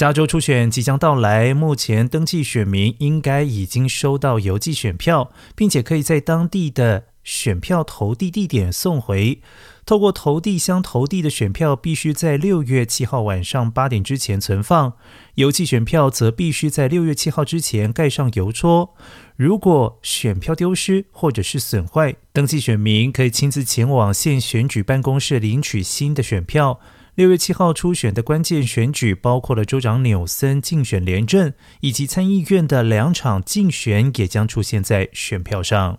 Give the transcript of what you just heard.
加州初选即将到来，目前登记选民应该已经收到邮寄选票，并且可以在当地的选票投递地点送回。透过投递箱投递的选票，必须在六月七号晚上八点之前存放；邮寄选票则必须在六月七号之前盖上邮戳。如果选票丢失或者是损坏，登记选民可以亲自前往县选举办公室领取新的选票。六月七号初选的关键选举包括了州长纽森竞选连任，以及参议院的两场竞选也将出现在选票上。